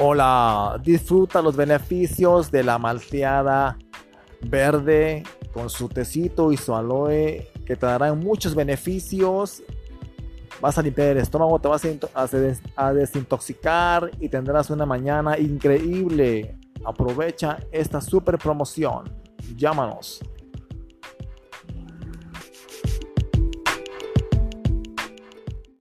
Hola, disfruta los beneficios de la malteada verde con su tecito y su aloe que te darán muchos beneficios. Vas a limpiar el estómago, te vas a desintoxicar y tendrás una mañana increíble. Aprovecha esta super promoción. Llámanos